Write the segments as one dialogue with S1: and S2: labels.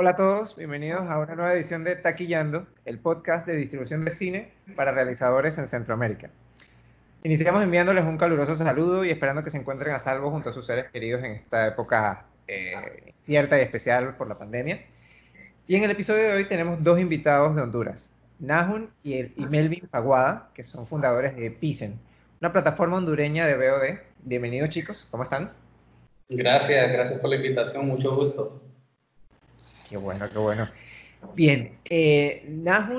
S1: Hola a todos, bienvenidos a una nueva edición de Taquillando, el podcast de distribución de cine para realizadores en Centroamérica. Iniciamos enviándoles un caluroso saludo y esperando que se encuentren a salvo junto a sus seres queridos en esta época eh, cierta y especial por la pandemia. Y en el episodio de hoy tenemos dos invitados de Honduras, Nahun y, Melvin Paguada, que son fundadores de Pisen, una plataforma hondureña de VOD. Bienvenidos chicos, ¿cómo están?
S2: Gracias, gracias por la invitación, mucho gusto.
S1: Qué bueno, qué bueno. Bien, eh,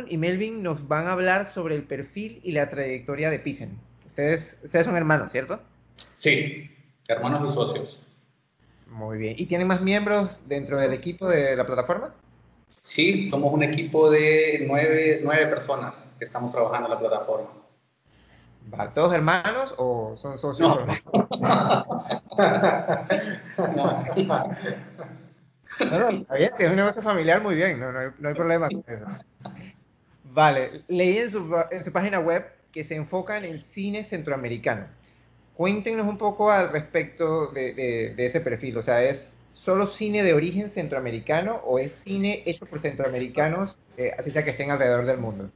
S1: y Melvin nos van a hablar sobre el perfil y la trayectoria de Pisen. Ustedes, ustedes son hermanos, ¿cierto?
S2: Sí, hermanos y socios.
S1: Muy bien. ¿Y tienen más miembros dentro del equipo de la plataforma?
S2: Sí, somos un equipo de nueve, nueve personas que estamos trabajando en la plataforma.
S1: ¿Todos hermanos o son socios? No. no. No, si es un negocio familiar, muy bien, no, no, hay, problema con eso. Vale, leí en su, página web que se enfoca en el cine centroamericano. Cuéntenos un poco al respecto de, ese perfil, o sea, ¿es solo cine de origen centroamericano o es cine hecho por centroamericanos, eh, así sea que estén alrededor del mundo?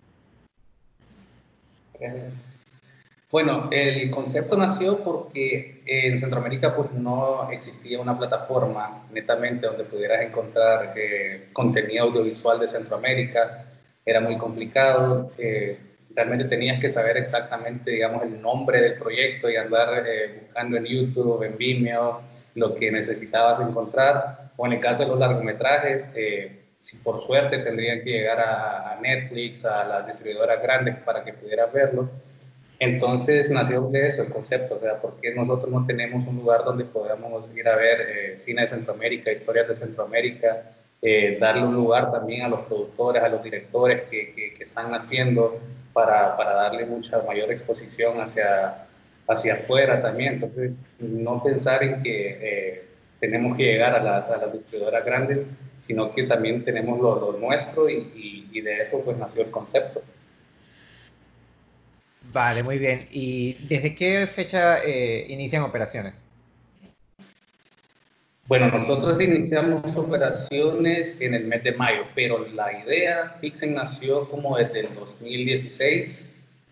S2: Bueno, el concepto nació porque en Centroamérica pues, no existía una plataforma netamente donde pudieras encontrar eh, contenido audiovisual de Centroamérica. Era muy complicado. Eh, realmente tenías que saber exactamente, digamos, el nombre del proyecto y andar eh, buscando en YouTube, en Vimeo, lo que necesitabas encontrar. O en el caso de los largometrajes, si por suerte tendrían que llegar a, a Netflix, a las distribuidoras grandes para que pudieras verlo. Entonces nació de eso el concepto, o sea, ¿por qué nosotros no tenemos un lugar donde podamos ir a ver eh, cine de Centroamérica, historias de Centroamérica, eh, darle un lugar también a los productores, a los directores que, que, están haciendo para, para, darle mucha mayor exposición hacia, hacia afuera también. Entonces, no pensar en que eh, tenemos que llegar a, la, las distribuidoras grandes, sino que también tenemos lo, lo nuestro y, y, y de eso pues nació el concepto.
S1: Vale, muy bien. ¿Y desde qué fecha eh, inician operaciones?
S2: Bueno, nosotros iniciamos operaciones en el mes de mayo, pero la idea, Pixen nació como desde el 2016.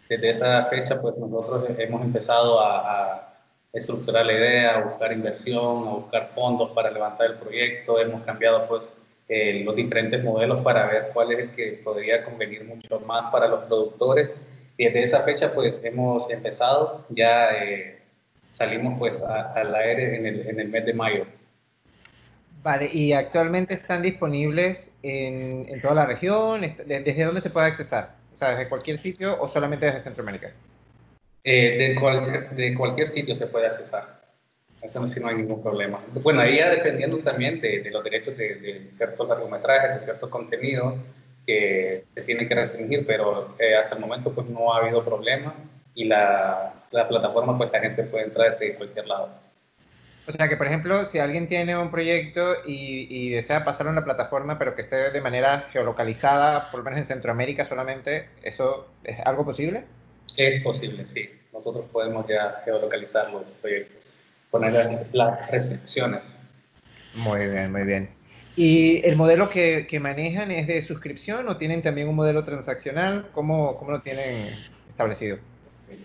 S2: Desde esa fecha, pues nosotros hemos empezado a, estructurar la idea, a buscar inversión, a buscar fondos para levantar el proyecto. Hemos cambiado pues eh, los diferentes modelos para ver cuál es el que podría convenir mucho más para los productores desde esa fecha pues hemos empezado, ya eh, salimos pues al aire en el, en el, mes de mayo.
S1: Vale, ¿y actualmente están disponibles en, en toda la región? ¿Desde dónde se puede accesar? O sea, ¿desde cualquier sitio o solamente desde Centroamérica?
S2: Eh, de, cual, de, cualquier sitio se puede accesar. Eso sí no hay ningún problema. Bueno, ahí ya dependiendo también de, de los derechos de, de ciertos largometrajes, de cierto contenido, que se tiene que restringir, pero eh, hasta el momento pues no ha habido problema y la, la, plataforma pues la gente puede entrar de cualquier lado.
S1: O sea que, por ejemplo, si alguien tiene un proyecto y, y desea pasarlo en la plataforma, pero que esté de manera geolocalizada, por lo menos en Centroamérica solamente, ¿eso es algo posible?
S2: Es posible, sí. Nosotros podemos ya geolocalizar los proyectos, poner las restricciones.
S1: Muy bien, muy bien. ¿Y el modelo que, que, manejan es de suscripción o tienen también un modelo transaccional? ¿Cómo, cómo lo tienen establecido?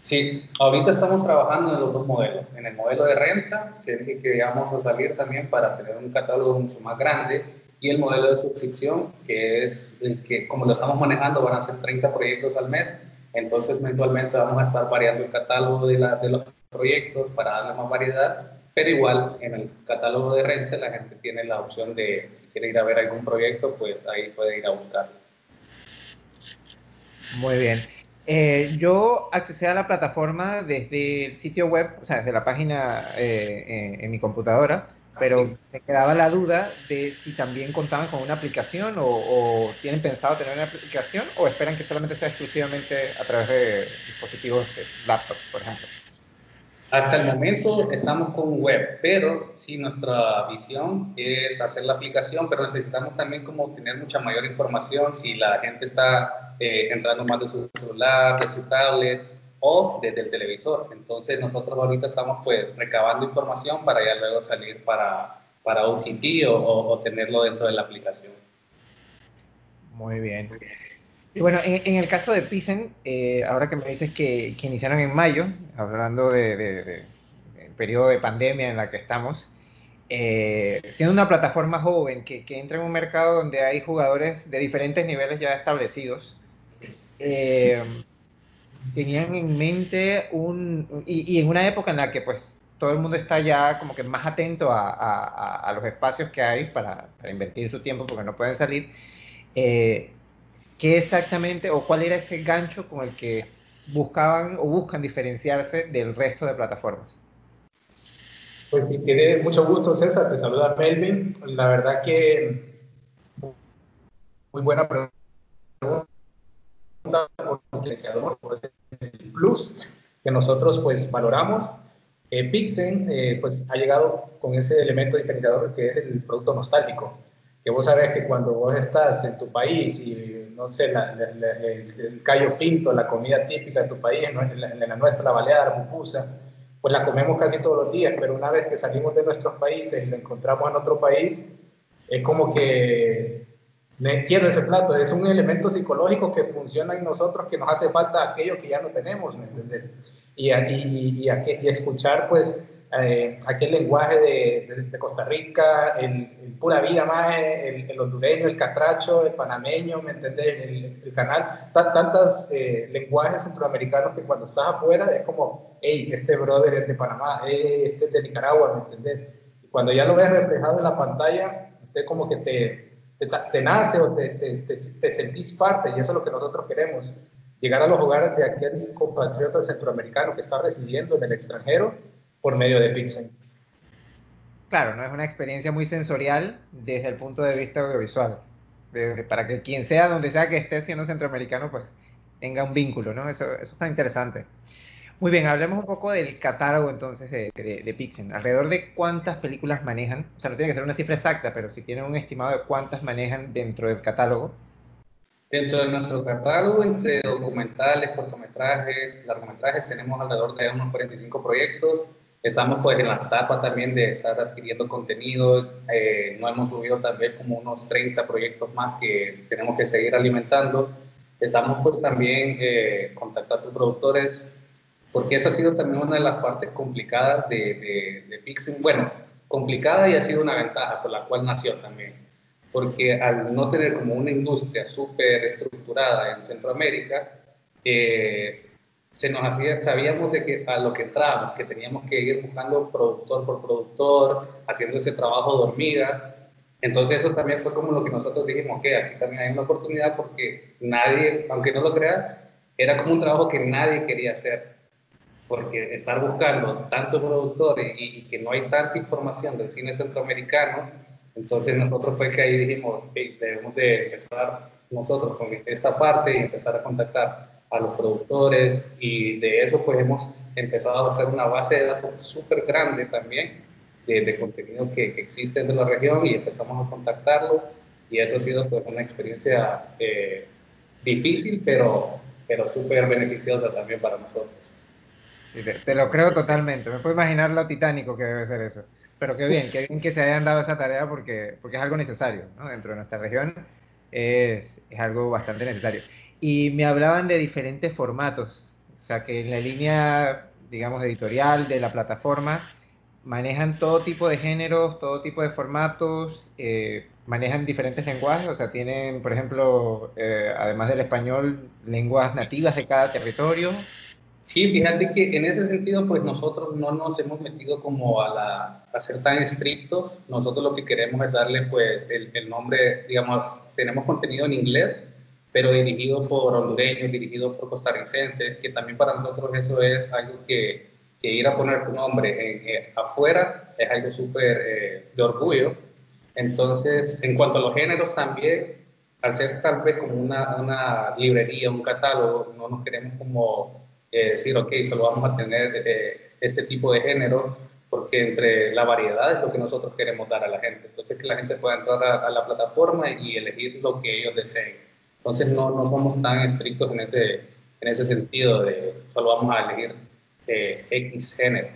S2: Sí, ahorita estamos trabajando en los dos modelos. En el modelo de renta, que es el que vamos a salir también para tener un catálogo mucho más grande, y el modelo de suscripción, que es el que, como lo estamos manejando, van a ser 30 proyectos al mes. Entonces, mensualmente vamos a estar variando el catálogo de, la, de los proyectos para darle más variedad pero igual en el catálogo de renta la gente tiene la opción de, si quiere ir a ver algún proyecto, pues ahí puede ir a buscar.
S1: Muy bien. Eh, yo accesé a la plataforma desde el sitio web, o sea, desde la página eh, en, mi computadora, pero me quedaba la duda de si también contaban con una aplicación o, o, tienen pensado tener una aplicación o esperan que solamente sea exclusivamente a través de dispositivos de laptop, por ejemplo.
S2: Hasta el momento estamos con web, pero sí nuestra visión es hacer la aplicación, pero necesitamos también como tener mucha mayor información si la gente está eh, entrando más de su celular, de su tablet o desde el televisor. Entonces nosotros ahorita estamos pues recabando información para ya luego salir para, para OTT o, o, tenerlo dentro de la aplicación.
S1: Muy bien. Y bueno, en, el caso de Pisen, eh, ahora que me dices que, iniciaron en mayo, hablando del de, periodo de pandemia en la que estamos, eh, siendo una plataforma joven que, entra en un mercado donde hay jugadores de diferentes niveles ya establecidos, eh, tenían en mente un, y, en una época en la que pues todo el mundo está ya como que más atento a, los espacios que hay para, invertir su tiempo porque no pueden salir, eh, ¿qué exactamente o cuál era ese gancho con el que buscaban o buscan diferenciarse del resto de plataformas?
S3: Pues sí, tiene mucho gusto, César. Te saluda Melvin. La verdad que muy buena pregunta por el plus que nosotros pues valoramos. Eh, Pixen eh, pues ha llegado con ese elemento diferenciador que es el producto nostálgico. Que vos sabés que cuando vos estás en tu país y no sé, el, callo pinto, la comida típica de tu país, en, la, nuestra, la baleada, la pupusa, pues la comemos casi todos los días, pero una vez que salimos de nuestros países y la encontramos en otro país, es como que me quiero ese plato, es un elemento psicológico que funciona en nosotros, que nos hace falta aquello que ya no tenemos, ¿me entiendes? Y, y, y, escuchar pues eh, aquel lenguaje de, de, Costa Rica, el, pura vida más, el, el, hondureño, el catracho, el panameño, ¿me entiendes? El, canal, tantos eh, lenguajes centroamericanos que cuando estás afuera es como, hey, este brother es de Panamá, hey, este es de Nicaragua, ¿me entendés? Y cuando ya lo ves reflejado en la pantalla, es como que te, te, nace o te, te, te, sentís parte y eso es lo que nosotros queremos, llegar a los hogares de aquel compatriota centroamericano que está residiendo en el extranjero por medio de Pixel.
S1: Claro, no es una experiencia muy sensorial desde el punto de vista audiovisual. para que quien sea, donde sea que esté siendo centroamericano, pues tenga un vínculo, ¿no? Eso, eso está interesante. Muy bien, hablemos un poco del catálogo entonces de, de, Pixel. ¿Alrededor de cuántas películas manejan? O sea, no tiene que ser una cifra exacta, pero si tienen un estimado de cuántas manejan dentro del catálogo.
S2: Dentro de nuestro catálogo, entre documentales, cortometrajes, largometrajes, tenemos alrededor de unos 45 proyectos Estamos pues en la etapa también de estar adquiriendo contenido. Eh, no hemos subido también como unos 30 proyectos más que tenemos que seguir alimentando. Estamos pues también eh, contactando productores porque esa ha sido también una de las partes complicadas de, de, de Pixing. Bueno, complicada y ha sido una ventaja por la cual nació también. Porque al no tener como una industria súper estructurada en Centroamérica, eh, se nos hacía, sabíamos de que a lo que entrábamos, que teníamos que ir buscando productor por productor, haciendo ese trabajo de hormiga. Entonces eso también fue como lo que nosotros dijimos, que aquí también hay una oportunidad porque nadie, aunque no lo creas, era como un trabajo que nadie quería hacer. Porque estar buscando tantos productores y, que no hay tanta información del cine centroamericano, entonces nosotros fue que ahí dijimos, debemos de empezar nosotros con esta parte y empezar a contactar a los productores y de eso pues hemos empezado a hacer una base de datos súper grande también de, de contenido que, que, existe de la región y empezamos a contactarlos y eso ha sido pues una experiencia eh, difícil pero, pero súper beneficiosa también para nosotros.
S1: Sí, te, lo creo totalmente, me puedo imaginar lo titánico que debe ser eso. Pero qué bien, qué bien que se hayan dado esa tarea porque, porque es algo necesario ¿no? dentro de nuestra región. Es, es algo bastante necesario y me hablaban de diferentes formatos. O sea, que en la línea, digamos, editorial de la plataforma manejan todo tipo de géneros, todo tipo de formatos, eh, manejan diferentes lenguajes, o sea, tienen, por ejemplo, eh, además del español, lenguas nativas de cada territorio.
S2: Sí, fíjate que en ese sentido, pues nosotros no nos hemos metido como a, la, a ser tan estrictos. Nosotros lo que queremos es darle, pues, el, el nombre, digamos, tenemos contenido en inglés, pero dirigido por hondureños, dirigido por costarricenses, que también para nosotros eso es algo que, que ir a poner tu nombre en, eh, afuera es algo súper eh, de orgullo. Entonces, en cuanto a los géneros también, al ser tal vez como una, una librería, un catálogo, no nos queremos como eh, decir, ok, solo vamos a tener este tipo de género, porque entre la variedad es lo que nosotros queremos dar a la gente. Entonces, que la gente pueda entrar a la plataforma y elegir lo que ellos deseen. Entonces no, no somos tan estrictos en ese, en ese sentido de solo vamos a elegir eh, X género.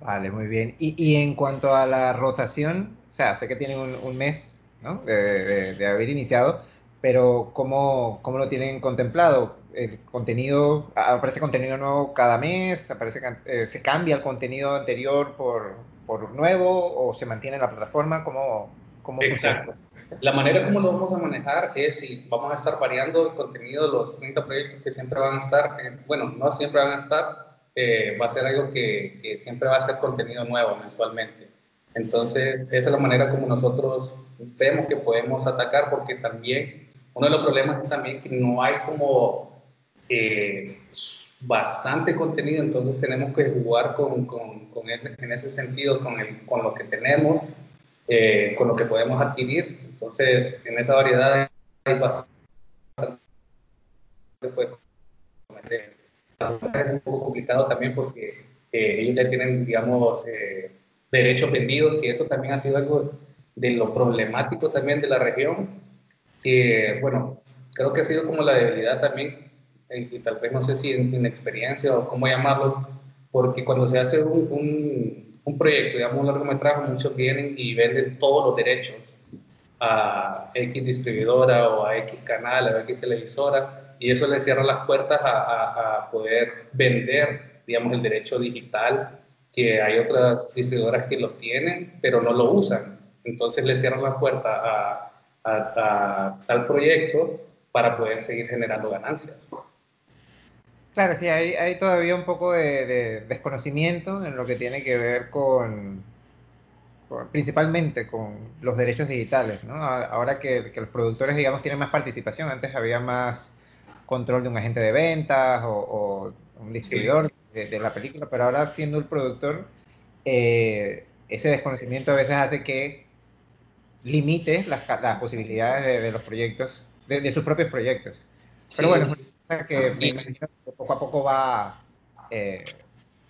S1: Vale, muy bien. Y, y, en cuanto a la rotación, o sea, sé que tienen un, un, mes ¿no? de, de, haber iniciado, pero ¿cómo, ¿cómo, lo tienen contemplado? ¿El contenido, aparece contenido nuevo cada mes? ¿Aparece, eh, ¿Se cambia el contenido anterior por, por nuevo o se mantiene en la plataforma? ¿Cómo, cómo
S2: Exacto. La manera como lo vamos a manejar es si vamos a estar variando el contenido de los 30 proyectos que siempre van a estar, bueno, no siempre van a estar, eh, va a ser algo que, que, siempre va a ser contenido nuevo mensualmente. Entonces, esa es la manera como nosotros vemos que podemos atacar, porque también uno de los problemas es también que no hay como eh, bastante contenido, entonces tenemos que jugar con, con, con ese, en ese sentido con, el, con lo que tenemos, eh, con lo que podemos adquirir. Entonces, en esa variedad hay bastante. Pues, es un poco complicado también porque eh, ellos ya tienen, digamos, eh, derechos vendidos, que eso también ha sido algo de lo problemático también de la región, que, bueno, creo que ha sido como la debilidad también, y tal vez no sé si en, experiencia o cómo llamarlo, porque cuando se hace un un proyecto, digamos un largometraje, muchos vienen y venden todos los derechos a X distribuidora o a X canal, a X televisora, y eso le cierra las puertas a, a, poder vender, digamos, el derecho digital, que hay otras distribuidoras que lo tienen, pero no lo usan. Entonces le cierran la puerta a, a tal proyecto para poder seguir generando ganancias.
S1: Claro, sí, hay, hay todavía un poco de, desconocimiento en lo que tiene que ver con, principalmente con los derechos digitales, ¿no? Ahora que, los productores, digamos, tienen más participación, antes había más control de un agente de ventas o, un distribuidor de, la película, pero ahora siendo el productor, eh, ese desconocimiento a veces hace que limite las, posibilidades de, los proyectos, de, sus propios proyectos. Pero bueno, que poco a poco va eh,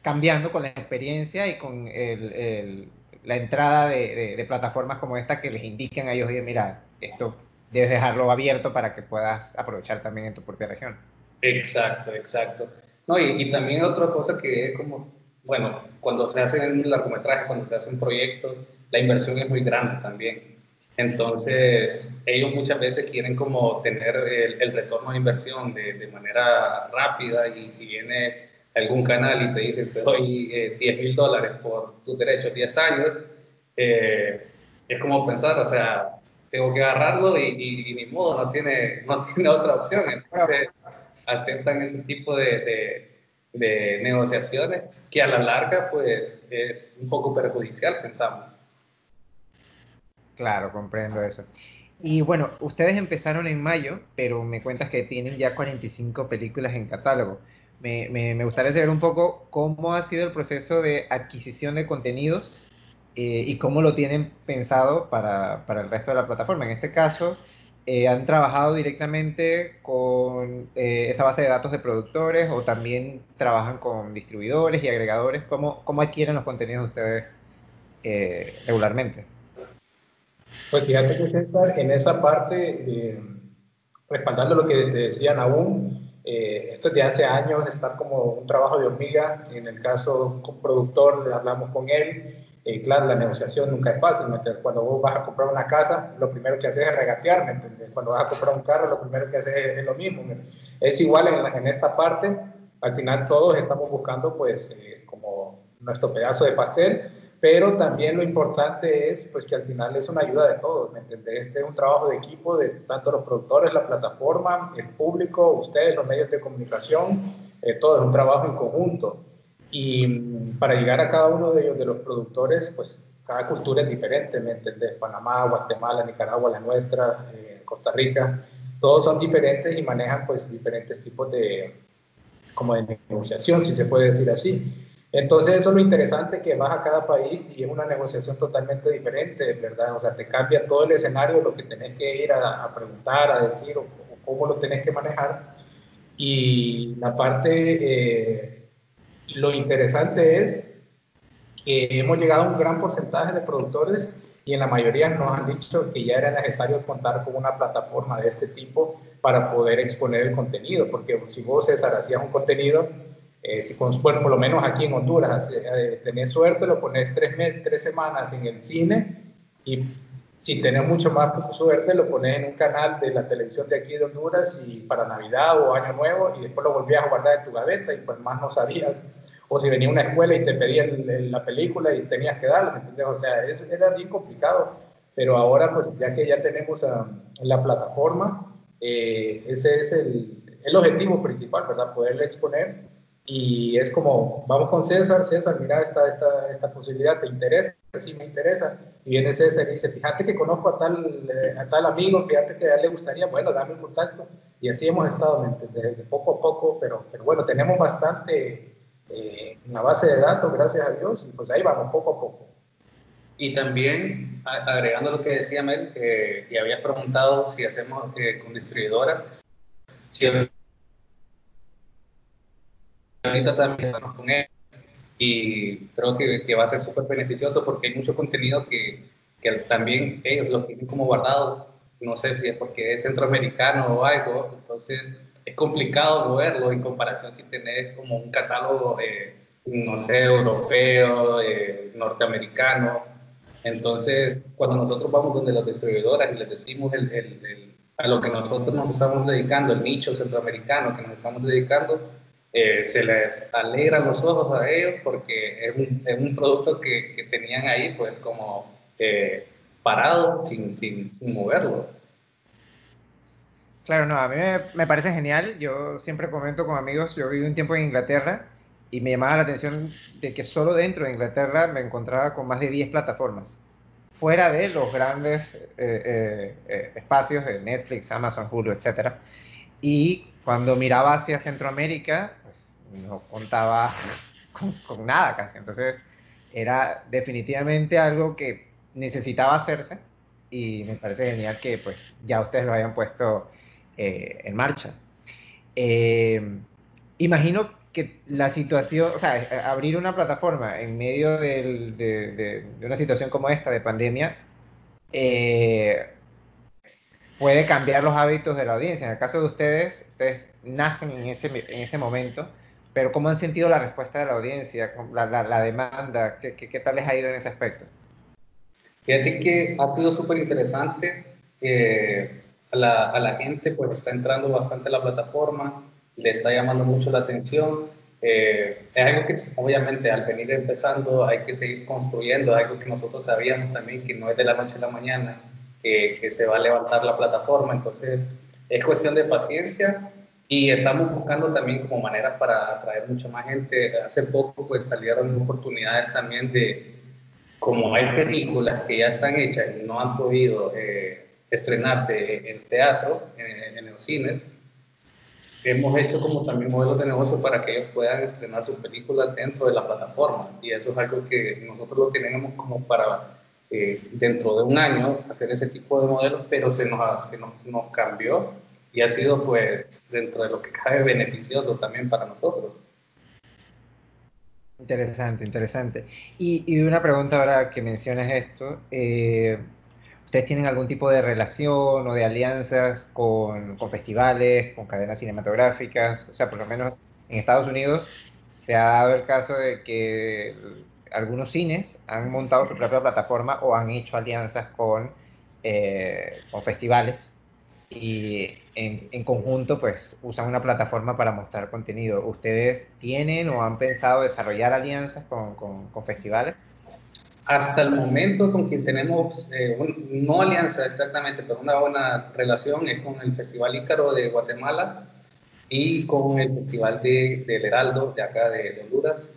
S1: cambiando con la experiencia y con la entrada de, plataformas como esta que les indican a ellos, mira, esto debes dejarlo abierto para que puedas aprovechar también en tu propia región.
S2: Exacto, exacto. No, y, también otra cosa que es como, bueno, cuando se hacen largometrajes, cuando se hacen proyectos, la inversión es muy grande también. Entonces, ellos muchas veces quieren como tener el, retorno de inversión de, manera rápida y si viene algún canal y te dice te doy 10 eh, mil dólares por tus derechos 10 años, eh, es como pensar, o sea, tengo que agarrarlo y, ni modo, no tiene, no tiene otra opción. Entonces, aceptan ese tipo de, de negociaciones que a la larga pues es un poco perjudicial, pensamos.
S1: Claro, comprendo eso. Y bueno, ustedes empezaron en mayo, pero me cuentas que tienen ya 45 películas en catálogo. Me, me, gustaría saber un poco cómo ha sido el proceso de adquisición de contenidos eh, y cómo lo tienen pensado para, para, el resto de la plataforma. En este caso, eh, ¿han trabajado directamente con eh, esa base de datos de productores o también trabajan con distribuidores y agregadores? ¿Cómo, cómo adquieren los contenidos ustedes regularmente?
S3: Pues fíjate que César, en esa parte, eh, respaldando lo que te decía aún, eh, esto de hace años estar como un trabajo de hormiga, en el caso con productor, hablamos con él, eh, claro, la negociación nunca es fácil, cuando vos vas a comprar una casa, lo primero que haces es regatear, ¿me entiendes? Cuando vas a comprar un carro, lo primero que haces es, lo mismo. Es igual en, en, esta parte, al final todos estamos buscando pues eh, como nuestro pedazo de pastel, pero también lo importante es pues que al final es una ayuda de todos, ¿me entiendes? Este es un trabajo de equipo de tanto los productores, la plataforma, el público, ustedes, los medios de comunicación, eh, todo es un trabajo en conjunto. Y mm, para llegar a cada uno de ellos, de los productores, pues cada cultura es diferente, ¿me entiendes? Panamá, Guatemala, Nicaragua, la nuestra, eh, Costa Rica, todos son diferentes y manejan pues diferentes tipos de, como de negociación, si se puede decir así. Entonces eso es lo interesante que vas a cada país y es una negociación totalmente diferente, ¿verdad? O sea, te cambia todo el escenario, lo que tenés que ir a, preguntar, a decir o, cómo lo tenés que manejar. Y la parte, eh, lo interesante es que hemos llegado a un gran porcentaje de productores y en la mayoría nos han dicho que ya era necesario contar con una plataforma de este tipo para poder exponer el contenido, porque si vos, César, hacías un contenido eh, si bueno, por lo menos aquí en Honduras, eh, tenés suerte, lo pones tres, meses, tres semanas en el cine y si tenés mucho más suerte, lo pones en un canal de la televisión de aquí de Honduras y para Navidad o Año Nuevo y después lo volvías a guardar en tu gaveta y pues más no sabías. O si venía una escuela y te pedían la película y tenías que darla. O sea, era bien complicado. Pero ahora, pues ya que ya tenemos uh, la plataforma, eh, ese es el, el objetivo principal, ¿verdad? Poderle exponer y es como, vamos con César, César, mira esta, esta, esta posibilidad, ¿te interesa? Sí, me interesa. Y viene César y dice, fíjate que conozco a tal, eh, a tal amigo, fíjate que a él le gustaría, bueno, dame un contacto. Y así hemos estado, desde poco a poco, pero, pero bueno, tenemos bastante eh, una base de datos, gracias a Dios, y pues ahí vamos, poco a poco.
S2: Y también, agregando lo que decía Mel, y habías preguntado si hacemos eh, con distribuidora, si ahorita también estamos con él y creo que, que va a ser súper beneficioso porque hay mucho contenido que, que, también ellos lo tienen como guardado. No sé si es porque es centroamericano o algo, entonces es complicado moverlo en comparación si tenés como un catálogo, eh, no sé, europeo, eh, norteamericano. Entonces, cuando nosotros vamos donde las distribuidoras y les decimos el, el, a lo que nosotros nos estamos dedicando, el nicho centroamericano que nos estamos dedicando, eh, se les alegran los ojos a ellos porque es un, es un producto que, que, tenían ahí pues como eh, parado sin, sin, sin, moverlo.
S1: Claro, no, a mí me, me, parece genial. Yo siempre comento con amigos, yo viví un tiempo en Inglaterra y me llamaba la atención de que solo dentro de Inglaterra me encontraba con más de 10 plataformas, fuera de los grandes eh, espacios de Netflix, Amazon, Hulu, etc. Y cuando miraba hacia Centroamérica, no contaba con, nada casi. Entonces era definitivamente algo que necesitaba hacerse y me parece genial que pues ya ustedes lo hayan puesto eh, en marcha. Eh, imagino que la situación, o sea, abrir una plataforma en medio de, una situación como esta de pandemia eh, puede cambiar los hábitos de la audiencia. En el caso de ustedes, ustedes nacen en ese, en ese momento pero ¿cómo han sentido la respuesta de la audiencia, la, la, demanda? ¿Qué, ¿Qué, tal les ha ido en ese aspecto?
S2: Fíjate que ha sido súper interesante. Eh, a, la, a, la, gente pues está entrando bastante a la plataforma, le está llamando mucho la atención. Eh, es algo que obviamente al venir empezando hay que seguir construyendo, algo que nosotros sabíamos también que no es de la noche a la mañana, que, que se va a levantar la plataforma, entonces es cuestión de paciencia y estamos buscando también como maneras para atraer mucha más gente. Hace poco pues salieron oportunidades también de, como hay películas que ya están hechas y no han podido eh, estrenarse en teatro, en, en los cines, hemos hecho como también modelos de negocio para que ellos puedan estrenar sus películas dentro de la plataforma. Y eso es algo que nosotros lo tenemos como para eh, dentro de un año hacer ese tipo de modelos, pero se nos, se nos, nos cambió y ha sido pues dentro de lo que cabe beneficioso también para nosotros.
S1: Interesante, interesante. Y, y una pregunta ahora que mencionas esto, eh, ¿ustedes tienen algún tipo de relación o de alianzas con, con, festivales, con cadenas cinematográficas? O sea, por lo menos en Estados Unidos se ha dado el caso de que algunos cines han montado su propia plataforma o han hecho alianzas con, eh, con festivales y en, conjunto pues usan una plataforma para mostrar contenido. ¿Ustedes tienen o han pensado desarrollar alianzas con, con, festivales?
S2: Hasta el momento con quien tenemos, eh, no alianza exactamente, pero una buena relación es con el Festival Ícaro de Guatemala y con el Festival de, del Heraldo de acá de, Honduras.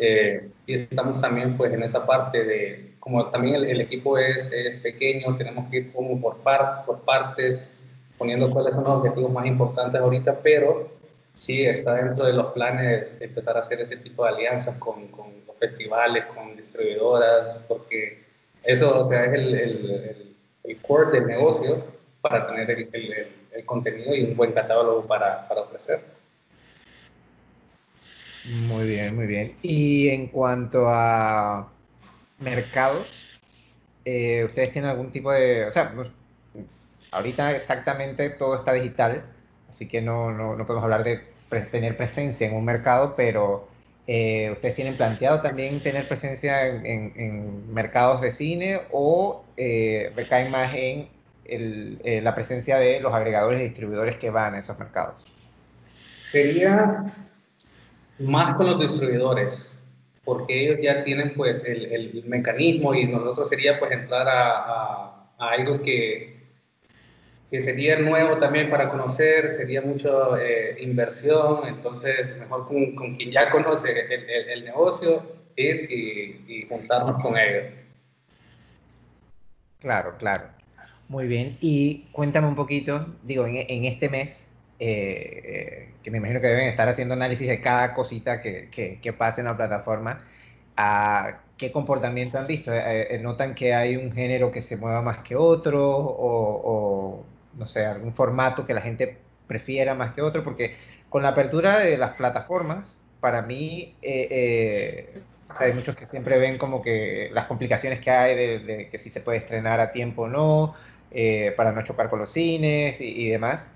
S2: Eh, y estamos también pues en esa parte de, como también el, equipo es, es, pequeño, tenemos que ir como por, par, por partes, poniendo cuáles son los objetivos más importantes ahorita, pero sí está dentro de los planes empezar a hacer ese tipo de alianzas con, con los festivales, con distribuidoras, porque eso o sea, es el, el, el core del negocio para tener el, el, contenido y un buen catálogo para, para ofrecer.
S1: Muy bien, muy bien. Y en cuanto a mercados, eh, ¿ustedes tienen algún tipo de, o sea, Ahorita exactamente todo está digital, así que no, no, no podemos hablar de tener presencia en un mercado, pero Eh, ¿Ustedes tienen planteado también tener presencia en, mercados de cine o eh, recaen más en eh, la presencia de los agregadores y distribuidores que van a esos mercados?
S2: Sería más con los distribuidores, porque ellos ya tienen pues el, mecanismo y nosotros sería pues entrar a algo que, que sería nuevo también para conocer, sería mucha eh, inversión, entonces mejor con, con, quien ya conoce el, el, negocio ir y, juntarnos con ellos.
S1: Claro, claro. Muy bien. Y cuéntame un poquito, digo, en este mes, eh, que me imagino que deben estar haciendo análisis de cada cosita que, que, que pase en la plataforma, ¿a qué comportamiento han visto? Eh, ¿Notan que hay un género que se mueva más que otro o, no sé, algún formato que la gente prefiera más que otro, porque con la apertura de las plataformas, para mí, eh, eh, hay muchos que siempre ven como que las complicaciones que hay de, que si se puede estrenar a tiempo o no, eh, para no chocar con los cines y, demás,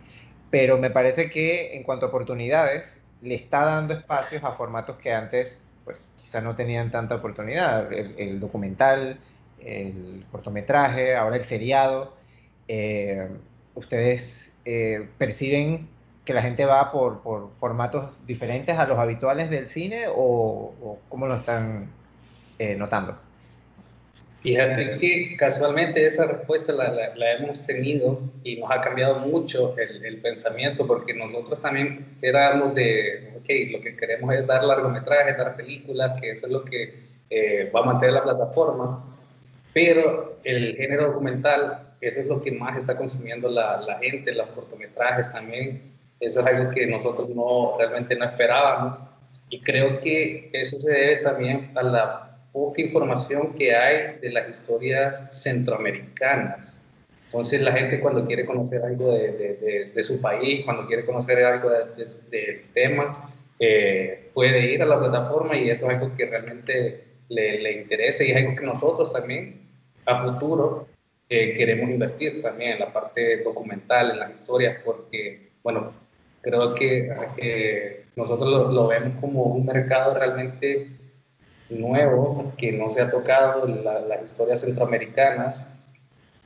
S1: pero me parece que en cuanto a oportunidades, le está dando espacios a formatos que antes, pues quizá no tenían tanta oportunidad, el, documental, el cortometraje, ahora el seriado ustedes eh, perciben que la gente va por, formatos diferentes a los habituales del cine o, cómo lo están eh, notando?
S2: Fíjate que casualmente esa respuesta la, hemos tenido y nos ha cambiado mucho el, pensamiento porque nosotros también éramos de, ok, lo que queremos es dar largometrajes, dar películas, que eso es lo que eh, va a mantener la plataforma, pero el género documental eso es lo que más está consumiendo la, la, gente, los cortometrajes también. Eso es algo que nosotros no realmente no esperábamos. Y creo que eso se debe también a la poca información que hay de las historias centroamericanas. Entonces la gente cuando quiere conocer algo de, de, de, su país, cuando quiere conocer algo de, temas, eh, puede ir a la plataforma y eso es algo que realmente le, le interesa y es algo que nosotros también a futuro queremos invertir también en la parte documental, en las historias, porque, bueno, creo que eh, nosotros lo, vemos como un mercado realmente nuevo, que no se ha tocado las historias centroamericanas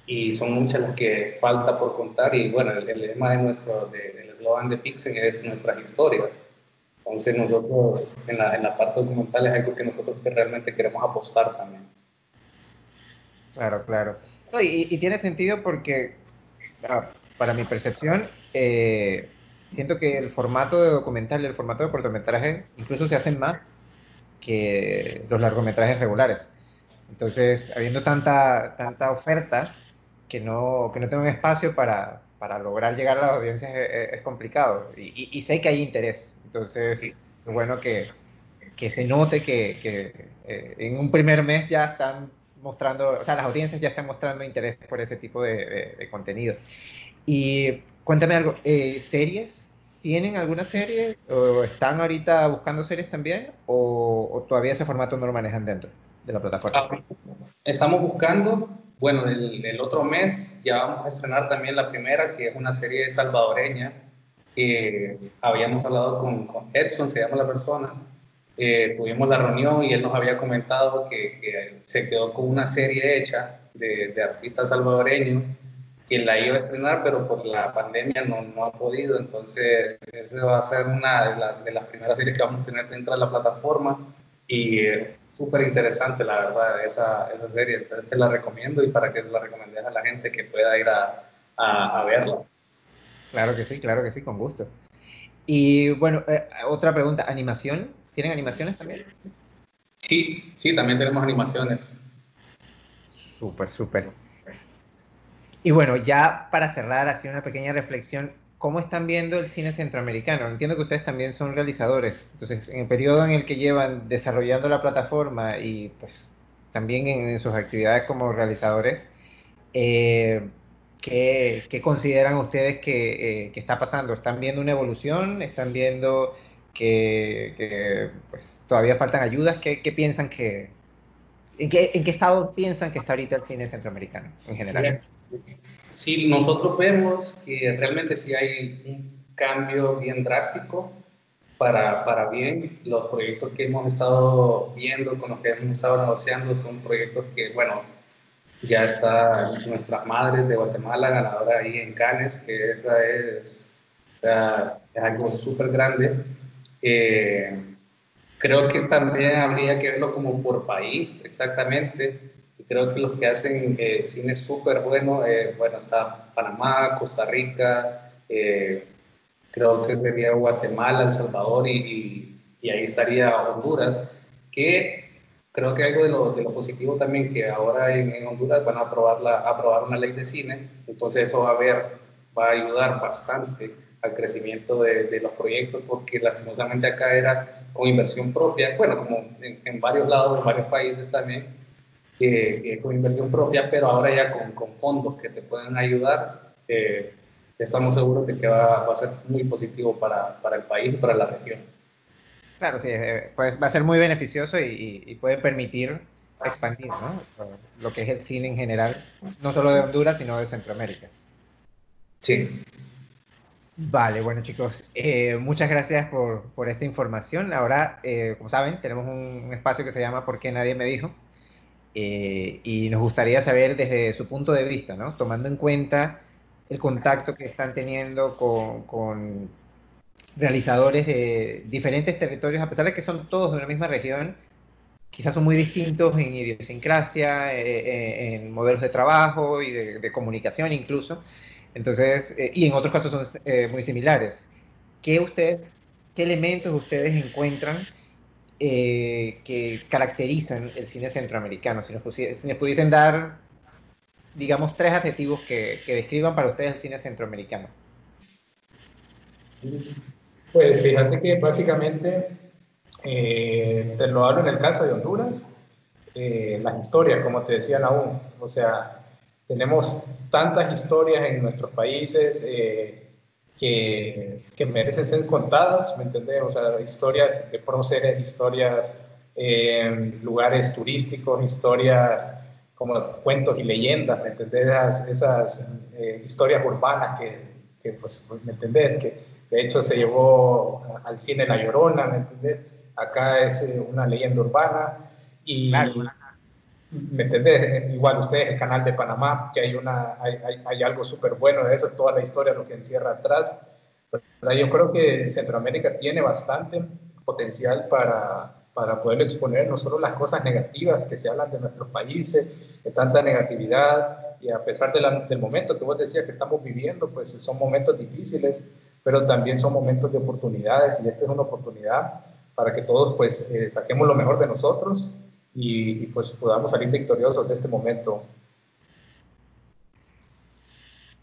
S2: y son muchas las que falta por contar y bueno, el, lema de nuestro, del eslogan de Pixen es nuestras historias. Entonces nosotros en la, en la parte documental es algo que nosotros realmente queremos apostar también.
S1: Claro, claro y, tiene sentido porque, ah, para mi percepción, eh, siento que el formato de documental y el formato de cortometraje incluso se hacen más que los largometrajes regulares. Entonces, habiendo tanta, tanta oferta que no, que no tengo un espacio para, para lograr llegar a las audiencias es, complicado. Y, sé que hay interés. Entonces, es bueno que, que se note que, que eh, en un primer mes ya están mostrando, o sea, las audiencias ya están mostrando interés por ese tipo de, contenido. Y cuéntame algo, eh, ¿series? ¿Tienen alguna serie? ¿O están ahorita buscando series también? ¿O, todavía ese formato no lo manejan dentro de la plataforma? Ah,
S2: estamos buscando, bueno, el, otro mes ya vamos a estrenar también la primera, que es una serie salvadoreña, que habíamos hablado con, Edson, se llama la persona, eh, tuvimos la reunión y él nos había comentado que, se quedó con una serie hecha de, artistas salvadoreños que la iba a estrenar, pero por la pandemia no, no ha podido. Entonces, esa va a ser una de, las primeras series que vamos a tener dentro de la plataforma. Y eh, súper interesante, la verdad, esa, esa, serie. Entonces, te la recomiendo y para que la recomendes a la gente que pueda ir a, a, verla.
S1: Claro que sí, claro que sí, con gusto. Y bueno, eh, otra pregunta, ¿animación? ¿Tienen animaciones también?
S2: Sí, sí, también tenemos animaciones.
S1: Súper, súper. Y bueno, ya para cerrar, así una pequeña reflexión, ¿cómo están viendo el cine centroamericano? Entiendo que ustedes también son realizadores, entonces en el periodo en el que llevan desarrollando la plataforma y pues también en, sus actividades como realizadores, eh, ¿qué, consideran ustedes que, eh, que, está pasando? ¿Están viendo una evolución? ¿Están viendo que, pues, todavía faltan ayudas. ¿Qué, piensan que, en qué, en qué estado piensan que está ahorita el cine centroamericano en general?
S2: Nosotros vemos que realmente sí hay un cambio bien drástico para, para bien. Los proyectos que hemos estado viendo, con los que hemos estado negociando, son proyectos que, bueno, ya está nuestras madres de Guatemala, ganadora ahí en Cannes, que esa es, o sea, es algo súper grande. Eh, creo que también habría que verlo como por país, exactamente. Y creo que los que hacen eh, cine súper bueno, eh, bueno, está Panamá, Costa Rica, eh, creo que sería Guatemala, El Salvador y, y, ahí estaría Honduras, que creo que algo de lo, de lo positivo también que ahora en, en, Honduras van a aprobar, la, aprobar una ley de cine, entonces eso va a, ver, va a ayudar bastante al crecimiento de, de los proyectos, porque lastimosamente acá era con inversión propia, bueno, como en, en varios lados, en varios países también, que, que, con inversión propia, pero ahora ya con, con fondos que te pueden ayudar, eh, estamos seguros de que va, va, a ser muy positivo para, para el país y para la región.
S1: Claro, sí, eh, pues va a ser muy beneficioso y, y, puede permitir expandir ¿no? lo que es el cine en general, no solo de Honduras, sino de Centroamérica.
S2: Sí.
S1: Vale, bueno chicos, eh, muchas gracias por, por, esta información. Ahora, eh, como saben, tenemos un, un, espacio que se llama ¿Por qué nadie me dijo? Eh, y nos gustaría saber desde su punto de vista, ¿no? tomando en cuenta el contacto que están teniendo con, con realizadores de diferentes territorios, a pesar de que son todos de una misma región, quizás son muy distintos en idiosincrasia, eh, en modelos de trabajo y de, de comunicación incluso. Entonces, eh, y en otros casos son eh, muy similares. ¿Qué, usted, ¿Qué elementos ustedes encuentran eh, que caracterizan el cine centroamericano? Si nos, pudiesen dar, digamos, tres adjetivos que, que describan para ustedes el cine centroamericano.
S3: Pues fíjate que básicamente, eh, te lo hablo en el caso de Honduras, eh, las historias, como te decían aún, o sea, tenemos tantas historias en nuestros países eh, que, que, merecen ser contadas, ¿me entendés? O sea, historias de próceres, historias en eh, lugares turísticos, historias como cuentos y leyendas, ¿me entendés? Esas, esas eh, historias urbanas que, que pues, ¿me entendés? Que de hecho se llevó al cine La Llorona, ¿me entendés? Acá es una leyenda urbana y... Claro ¿Me entendés? Igual ustedes, el canal de Panamá, que hay, una, hay, hay, hay algo súper bueno de eso, toda la historia, lo que encierra atrás. Pero yo creo que Centroamérica tiene bastante potencial para, para poder exponer no solo las cosas negativas que se hablan de nuestros países, de tanta negatividad, y a pesar de la, del momento que vos decías que estamos viviendo, pues son momentos difíciles, pero también son momentos de oportunidades, y esta es una oportunidad para que todos pues eh, saquemos lo mejor de nosotros y, pues podamos salir victoriosos de este momento.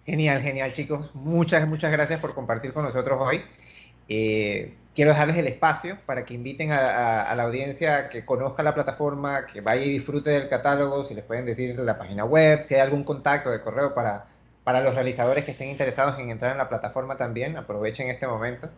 S1: Genial, genial chicos. Muchas, muchas gracias por compartir con nosotros hoy. Eh, quiero dejarles el espacio para que inviten a, a, a, la audiencia que conozca la plataforma, que vaya y disfrute del catálogo, si les pueden decir la página web, si hay algún contacto de correo para, para los realizadores que estén interesados en entrar en la plataforma también, aprovechen este momento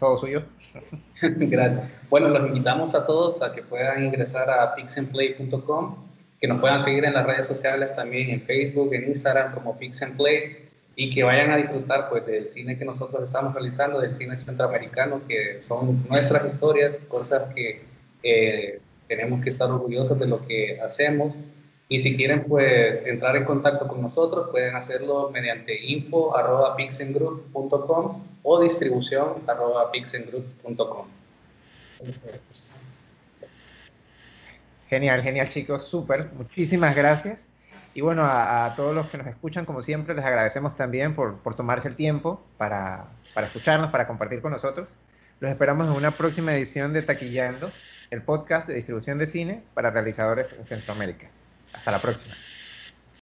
S1: todo suyo.
S2: Gracias. Bueno, los invitamos a todos a que puedan ingresar a pixandplay.com, que nos puedan seguir en las redes sociales también, en Facebook, en Instagram como Pixandplay, y que vayan a disfrutar pues del cine que nosotros estamos realizando, del cine centroamericano, que son nuestras historias, cosas que eh, tenemos que estar orgullosos de lo que hacemos. Y si quieren pues entrar en contacto con nosotros, pueden hacerlo mediante info.pixengroup.com o distribución arroba pixengroup.com.
S1: Genial, genial chicos, súper, muchísimas gracias. Y bueno, a, a, todos los que nos escuchan, como siempre, les agradecemos también por, por tomarse el tiempo para, para, escucharnos, para compartir con nosotros. Los esperamos en una próxima edición de Taquillando, el podcast de distribución de cine para realizadores en Centroamérica. Hasta la próxima.